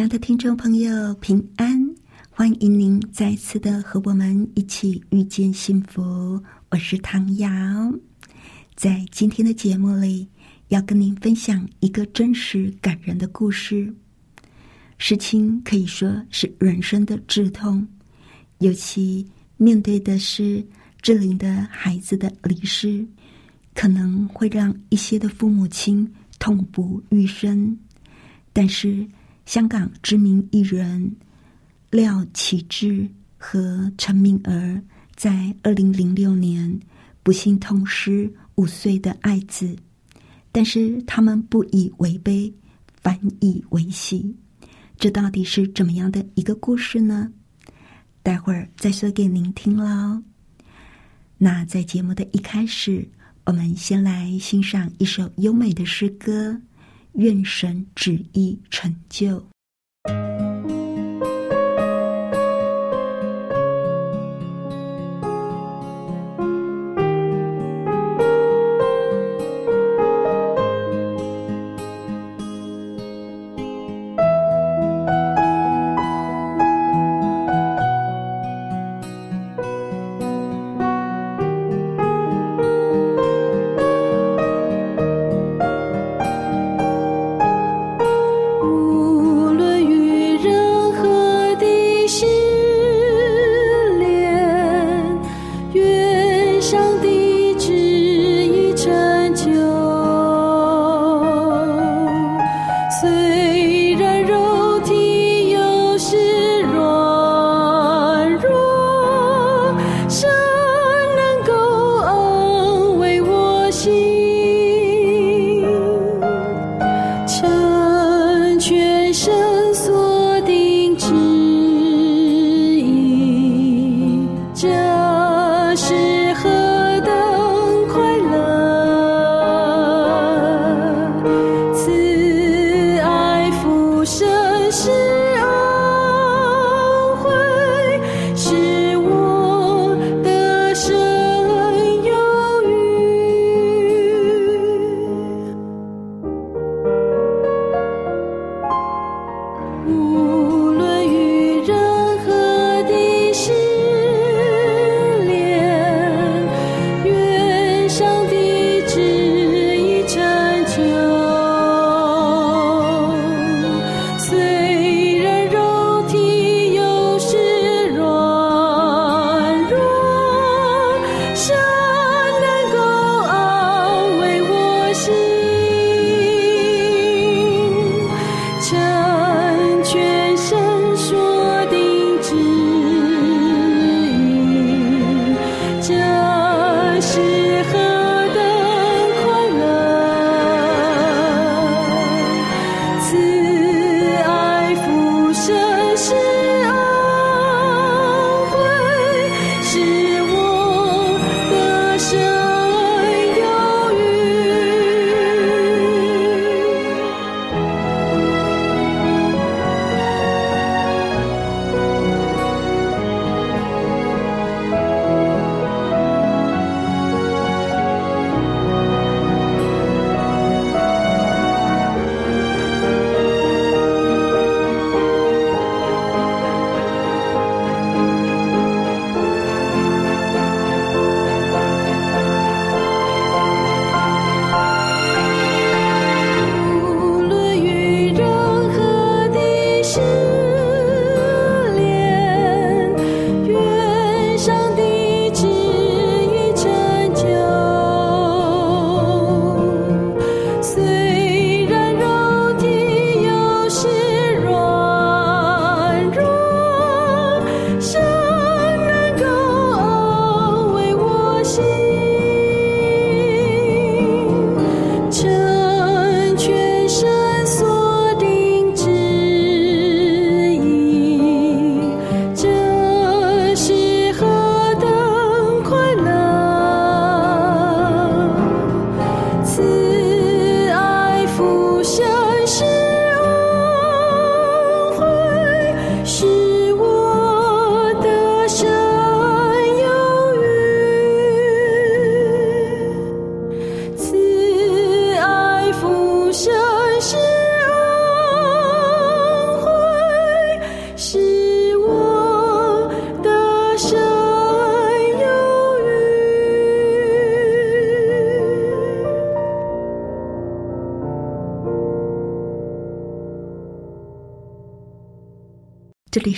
亲爱的听众朋友，平安！欢迎您再次的和我们一起遇见幸福。我是唐瑶，在今天的节目里。要跟您分享一个真实感人的故事。事情可以说是人生的至痛，尤其面对的是志玲的孩子的离世，可能会让一些的父母亲痛不欲生。但是，香港知名艺人廖启智和陈敏儿在二零零六年不幸痛失五岁的爱子。但是他们不以为悲，反以为喜，这到底是怎么样的一个故事呢？待会儿再说给您听喽。那在节目的一开始，我们先来欣赏一首优美的诗歌，《愿神旨意成就》。是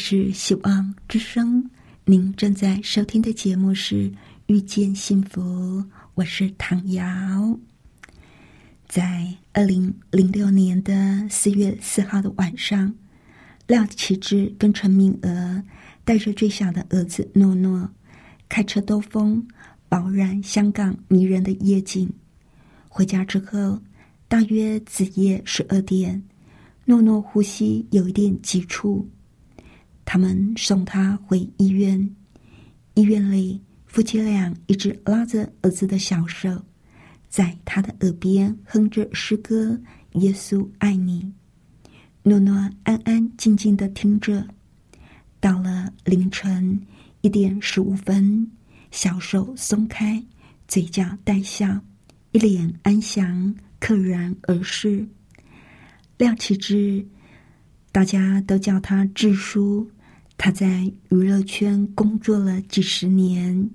是希望之声，您正在收听的节目是《遇见幸福》，我是唐瑶。在二零零六年的四月四号的晚上，廖启智跟陈敏娥带着最小的儿子诺诺，开车兜风，饱览香港迷人的夜景。回家之后，大约子夜十二点，诺诺呼吸有一点急促。他们送他回医院，医院里夫妻俩一直拉着儿子的小手，在他的耳边哼着诗歌：“耶稣爱你。”诺诺安安静静的听着。到了凌晨一点十五分，小手松开，嘴角带笑，一脸安详，溘然而逝。廖启智。大家都叫他智叔，他在娱乐圈工作了几十年，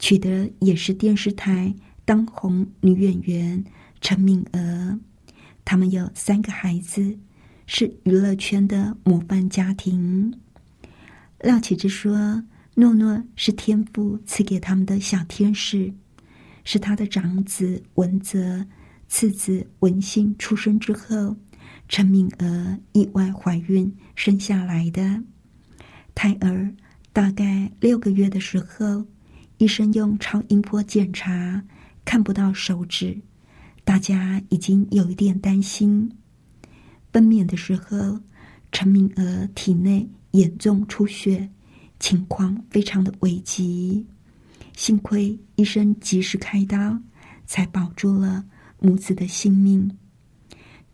娶的也是电视台当红女演员陈敏娥。他们有三个孩子，是娱乐圈的模范家庭。廖启智说：“诺诺是天父赐给他们的小天使，是他的长子文泽，次子文信出生之后。”陈敏娥意外怀孕生下来的胎儿，大概六个月的时候，医生用超音波检查看不到手指，大家已经有一点担心。分娩的时候，陈敏娥体内严重出血，情况非常的危急，幸亏医生及时开刀，才保住了母子的性命。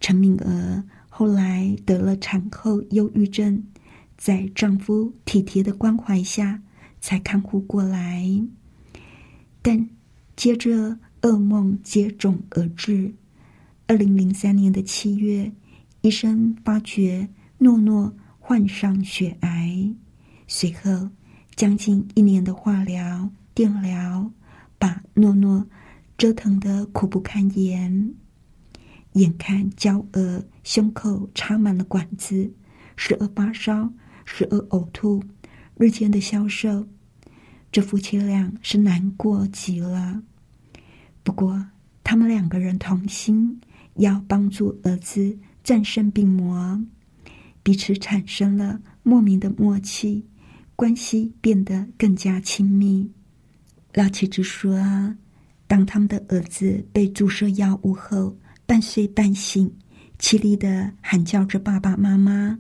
陈敏娥后来得了产后忧郁症，在丈夫体贴的关怀下才看护过来，但接着噩梦接踵而至。二零零三年的七月，医生发觉诺诺患上血癌，随后将近一年的化疗、电疗，把诺诺折腾得苦不堪言。眼看娇儿胸口插满了管子，时而发烧，时而呕吐，日渐的消瘦，这夫妻俩是难过极了。不过，他们两个人同心，要帮助儿子战胜病魔，彼此产生了莫名的默契，关系变得更加亲密。老妻子说：“当他们的儿子被注射药物后。”半睡半醒，凄厉的喊叫着爸爸妈妈。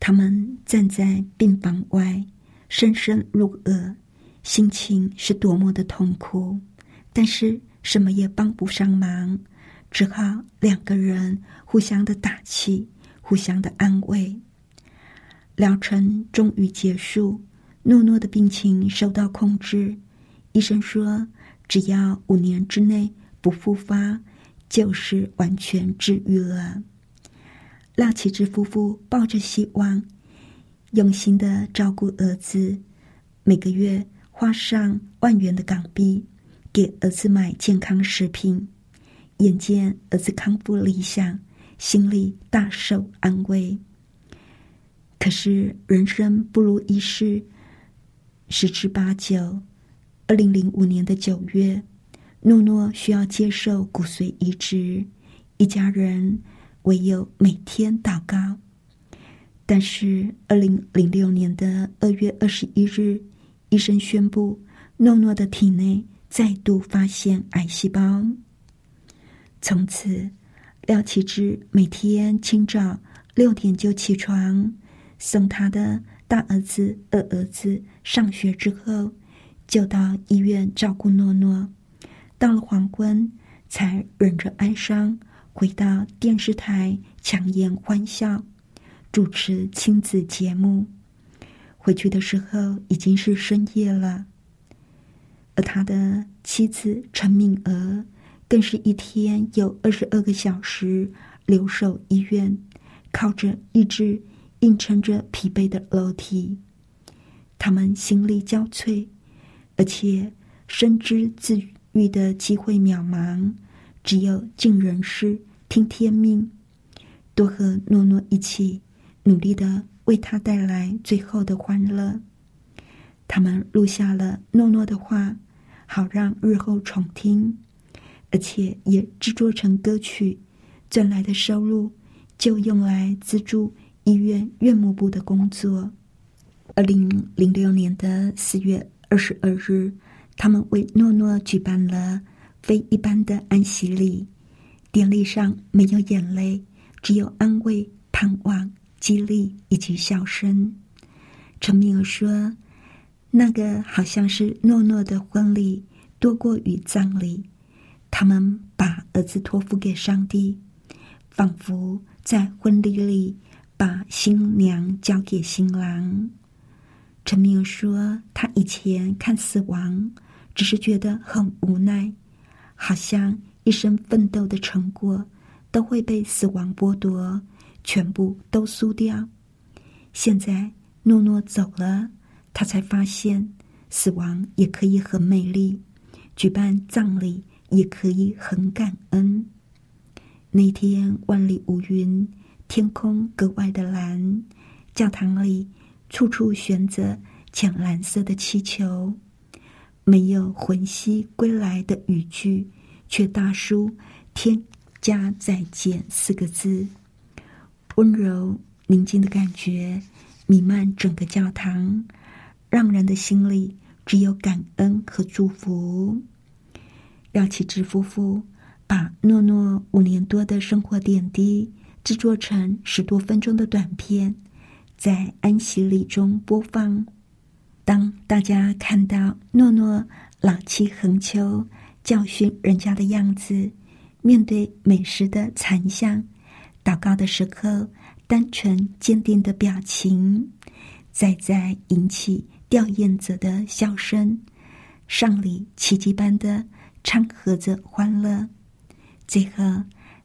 他们站在病房外，声声入耳，心情是多么的痛苦。但是什么也帮不上忙，只好两个人互相的打气，互相的安慰。疗程终于结束，诺诺的病情受到控制。医生说，只要五年之内不复发。就是完全治愈了。廖启智夫妇抱着希望，用心的照顾儿子，每个月花上万元的港币，给儿子买健康食品。眼见儿子康复理想，心里大受安慰。可是人生不如意事十之八九。二零零五年的九月。诺诺需要接受骨髓移植，一家人唯有每天祷告。但是，二零零六年的二月二十一日，医生宣布诺诺的体内再度发现癌细胞。从此，廖启智每天清早六点就起床，送他的大儿子、二儿子上学之后，就到医院照顾诺诺。到了黄昏，才忍着哀伤回到电视台强颜欢笑，主持亲子节目。回去的时候已经是深夜了，而他的妻子陈敏娥更是一天有二十二个小时留守医院，靠着意志硬撑着疲惫的楼梯。他们心力交瘁，而且深知自。愈的机会渺茫，只有尽人事，听天命，多和诺诺一起努力的为他带来最后的欢乐。他们录下了诺诺的话，好让日后重听，而且也制作成歌曲，赚来的收入就用来资助医院院牧部的工作。二零零六年的四月二十二日，他们为诺诺举办了非一般的安息礼，典礼上没有眼泪，只有安慰、盼望、激励以及笑声。陈明儿说。那个好像是诺诺的婚礼多过于葬礼，他们把儿子托付给上帝，仿佛在婚礼里把新娘交给新郎。陈明说，他以前看死亡，只是觉得很无奈，好像一生奋斗的成果都会被死亡剥夺，全部都输掉。现在诺诺走了。他才发现，死亡也可以很美丽，举办葬礼也可以很感恩。那天万里无云，天空格外的蓝，教堂里处处悬着浅蓝色的气球，没有魂兮归来的语句，却大书“天家再见”四个字，温柔宁静的感觉弥漫整个教堂。让人的心里只有感恩和祝福。廖启智夫妇把诺诺五年多的生活点滴制作成十多分钟的短片，在安息礼中播放。当大家看到诺诺老气横秋、教训人家的样子，面对美食的残像，祷告的时刻单纯坚定的表情，再再引起。吊唁者的笑声，上礼奇迹般的掺和着欢乐。最后，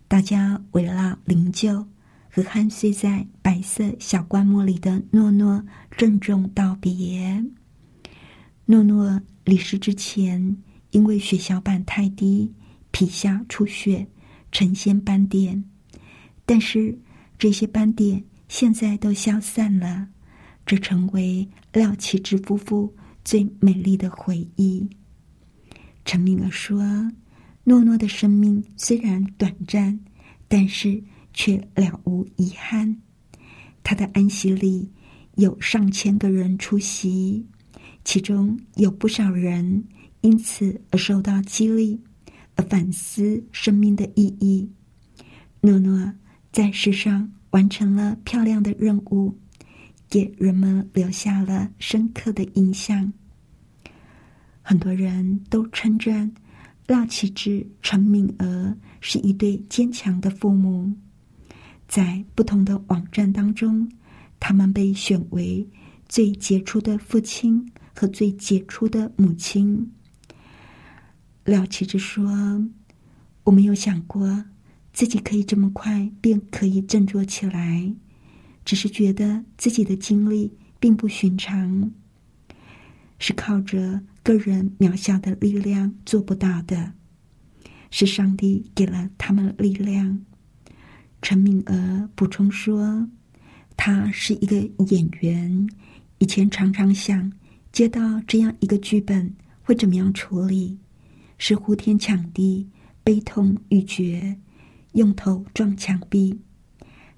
大家围绕灵柩和酣睡在白色小棺木里的诺诺郑重道别。诺诺离世之前，因为血小板太低，皮下出血，呈现斑点，但是这些斑点现在都消散了。这成为廖启智夫妇最美丽的回忆。陈明儿说：“诺诺的生命虽然短暂，但是却了无遗憾。他的安息里有上千个人出席，其中有不少人因此而受到激励，而反思生命的意义。诺诺在世上完成了漂亮的任务。”给人们留下了深刻的印象。很多人都称赞廖启智、陈敏儿是一对坚强的父母。在不同的网站当中，他们被选为最杰出的父亲和最杰出的母亲。廖启智说：“我没有想过自己可以这么快便可以振作起来。”只是觉得自己的经历并不寻常，是靠着个人渺小的力量做不到的，是上帝给了他们力量。陈敏娥补充说：“他是一个演员，以前常常想接到这样一个剧本会怎么样处理，是呼天抢地、悲痛欲绝、用头撞墙壁。”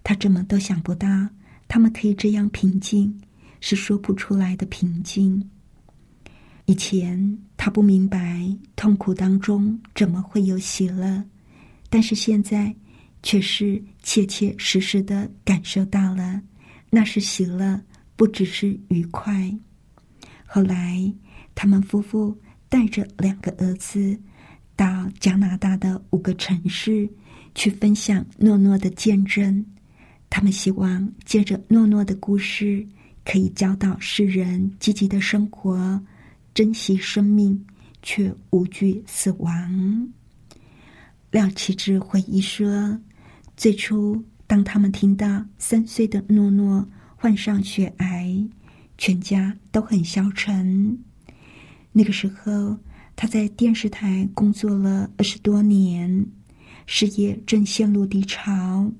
他怎么都想不到，他们可以这样平静，是说不出来的平静。以前他不明白痛苦当中怎么会有喜乐，但是现在却是切切实实的感受到了，那是喜乐，不只是愉快。后来，他们夫妇带着两个儿子到加拿大的五个城市去分享诺诺的见证。他们希望借着诺诺的故事，可以教导世人积极的生活，珍惜生命，却无惧死亡。廖启智回忆说：“最初，当他们听到三岁的诺诺患上血癌，全家都很消沉。那个时候，他在电视台工作了二十多年，事业正陷入低潮。”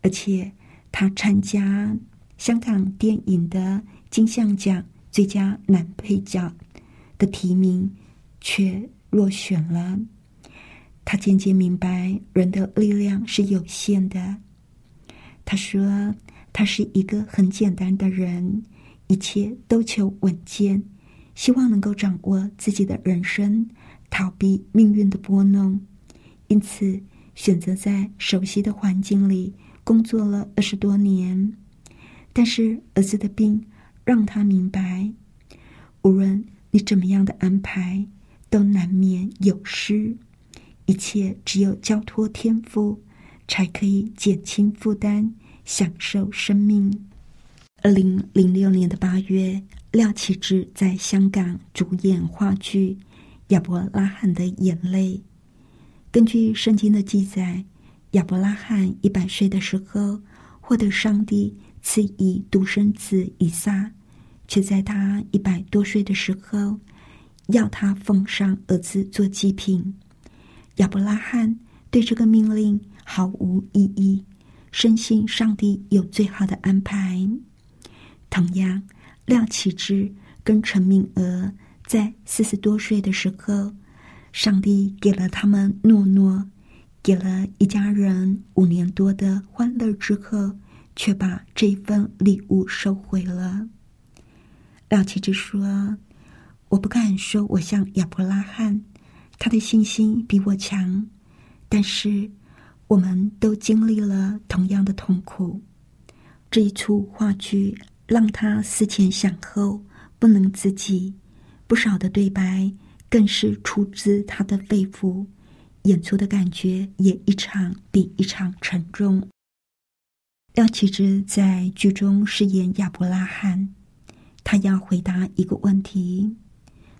而且，他参加香港电影的金像奖最佳男配角的提名，却落选了。他渐渐明白，人的力量是有限的。他说：“他是一个很简单的人，一切都求稳健，希望能够掌握自己的人生，逃避命运的拨弄，因此选择在熟悉的环境里工作了二十多年。但是儿子的病让他明白，无论你怎么样的安排，都难免有失。一切只有交托天赋。”才可以减轻负担，享受生命。二零零六年的八月，廖启智在香港主演话剧《亚伯拉罕的眼泪》。根据圣经的记载，亚伯拉罕一百岁的时候，获得上帝赐以独生子以撒，却在他一百多岁的时候，要他奉上儿子做祭品。亚伯拉罕对这个命令。毫无意义，深信上帝有最好的安排。同样，廖启智跟陈敏娥在四十多岁的时候，上帝给了他们诺诺，给了一家人五年多的欢乐之后，却把这份礼物收回了。廖启智说：“我不敢说我像亚伯拉罕，他的信心比我强，但是。”我们都经历了同样的痛苦。这一出话剧让他思前想后，不能自己。不少的对白更是出自他的肺腑，演出的感觉也一场比一场沉重。廖启智在剧中饰演亚伯拉罕，他要回答一个问题：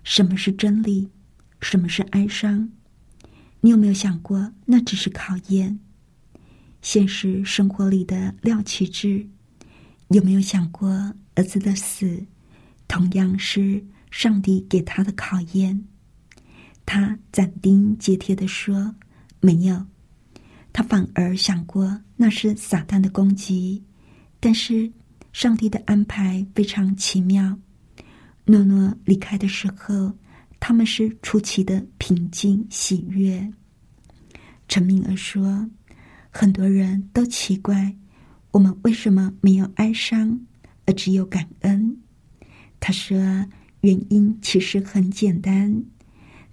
什么是真理？什么是哀伤？你有没有想过，那只是考验？现实生活里的廖启智，有没有想过儿子的死，同样是上帝给他的考验？他斩钉截铁的说：“没有。”他反而想过那是撒旦的攻击。但是上帝的安排非常奇妙。诺诺离开的时候，他们是出奇的平静喜悦。陈明儿说。很多人都奇怪，我们为什么没有哀伤，而只有感恩？他说，原因其实很简单，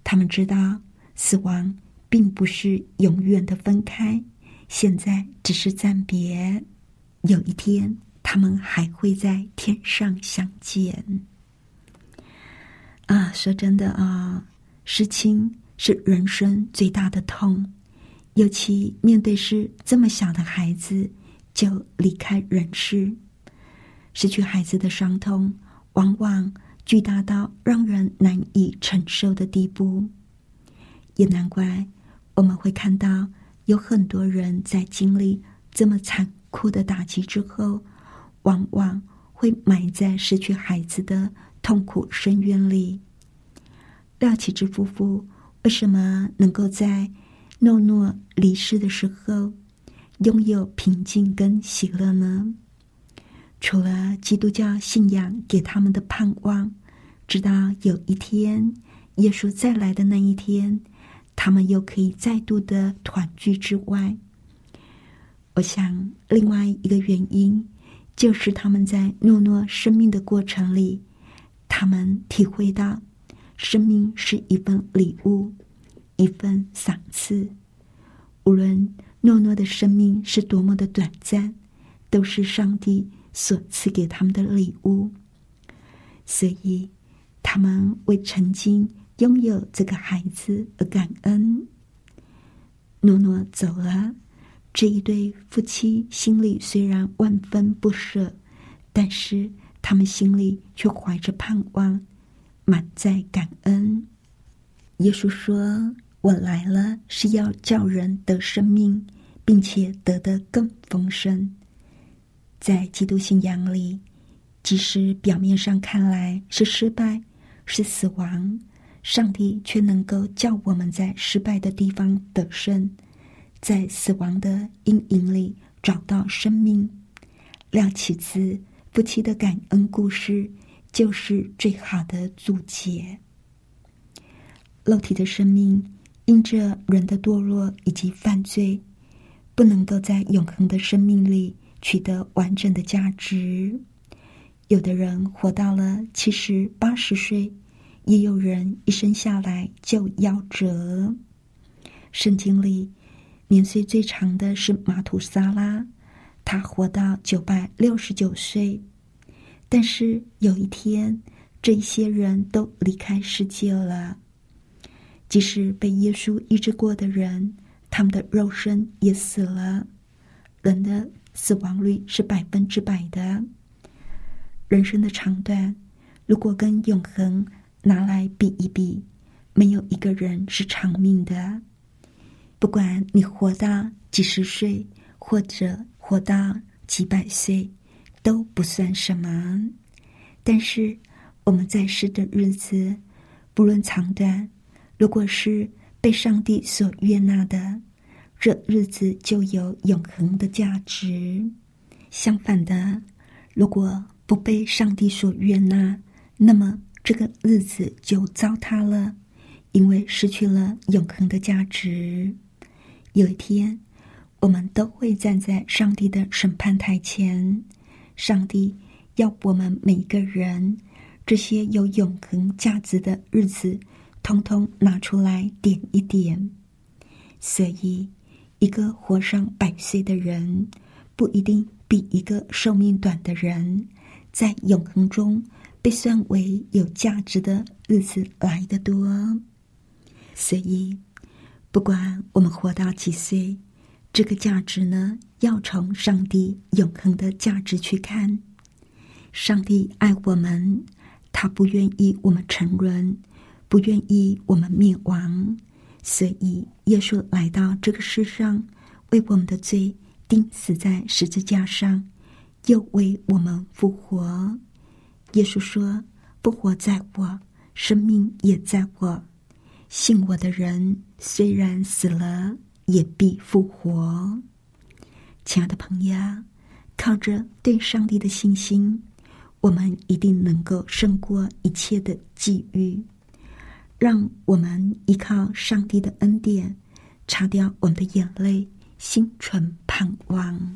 他们知道死亡并不是永远的分开，现在只是暂别，有一天他们还会在天上相见。啊，说真的啊，失亲是人生最大的痛。尤其面对是这么小的孩子就离开人世，失去孩子的伤痛往往巨大到让人难以承受的地步。也难怪我们会看到有很多人在经历这么残酷的打击之后，往往会埋在失去孩子的痛苦深渊里。廖启智夫妇为什么能够在？诺诺离世的时候，拥有平静跟喜乐呢？除了基督教信仰给他们的盼望，直到有一天耶稣再来的那一天，他们又可以再度的团聚之外，我想另外一个原因，就是他们在诺诺生命的过程里，他们体会到生命是一份礼物。一份赏赐，无论诺诺的生命是多么的短暂，都是上帝所赐给他们的礼物。所以，他们为曾经拥有这个孩子而感恩。诺诺走了，这一对夫妻心里虽然万分不舍，但是他们心里却怀着盼望，满载感恩。耶稣说。我来了，是要叫人得生命，并且得的更丰盛。在基督信仰里，即使表面上看来是失败、是死亡，上帝却能够叫我们在失败的地方得胜，在死亡的阴影里找到生命。廖启子夫妻的感恩故事就是最好的注解。肉体的生命因着人的堕落以及犯罪，不能够在永恒的生命里取得完整的价值。有的人活到了七十八十岁，也有人一生下来就夭折。圣经里年岁最长的是马土萨拉，他活到九百六十九岁。但是有一天，这些人都离开世界了。即使被耶稣医治过的人，他们的肉身也死了。人的死亡率是百分之百的。人生的长短，如果跟永恒拿来比一比，没有一个人是长命的。不管你活到几十岁，或者活到几百岁，都不算什么。但是我们在世的日子，不论长短。如果是被上帝所悦纳的，这日子就有永恒的价值。相反的，如果不被上帝所悦纳，那么这个日子就糟蹋了，因为失去了永恒的价值。有一天，我们都会站在上帝的审判台前，上帝要我们每一个人这些有永恒价值的日子。通通拿出来点一点，所以一个活上百岁的人，不一定比一个寿命短的人，在永恒中被算为有价值的日子来得多。所以，不管我们活到几岁，这个价值呢，要从上帝永恒的价值去看。上帝爱我们，他不愿意我们沉沦。不愿意我们灭亡，所以耶稣来到这个世上，为我们的罪钉死在十字架上，又为我们复活。耶稣说：“不活在我，生命也在我。信我的人，虽然死了，也必复活。”亲爱的朋友，靠着对上帝的信心，我们一定能够胜过一切的际遇。让我们依靠上帝的恩典，擦掉我们的眼泪，心存盼望。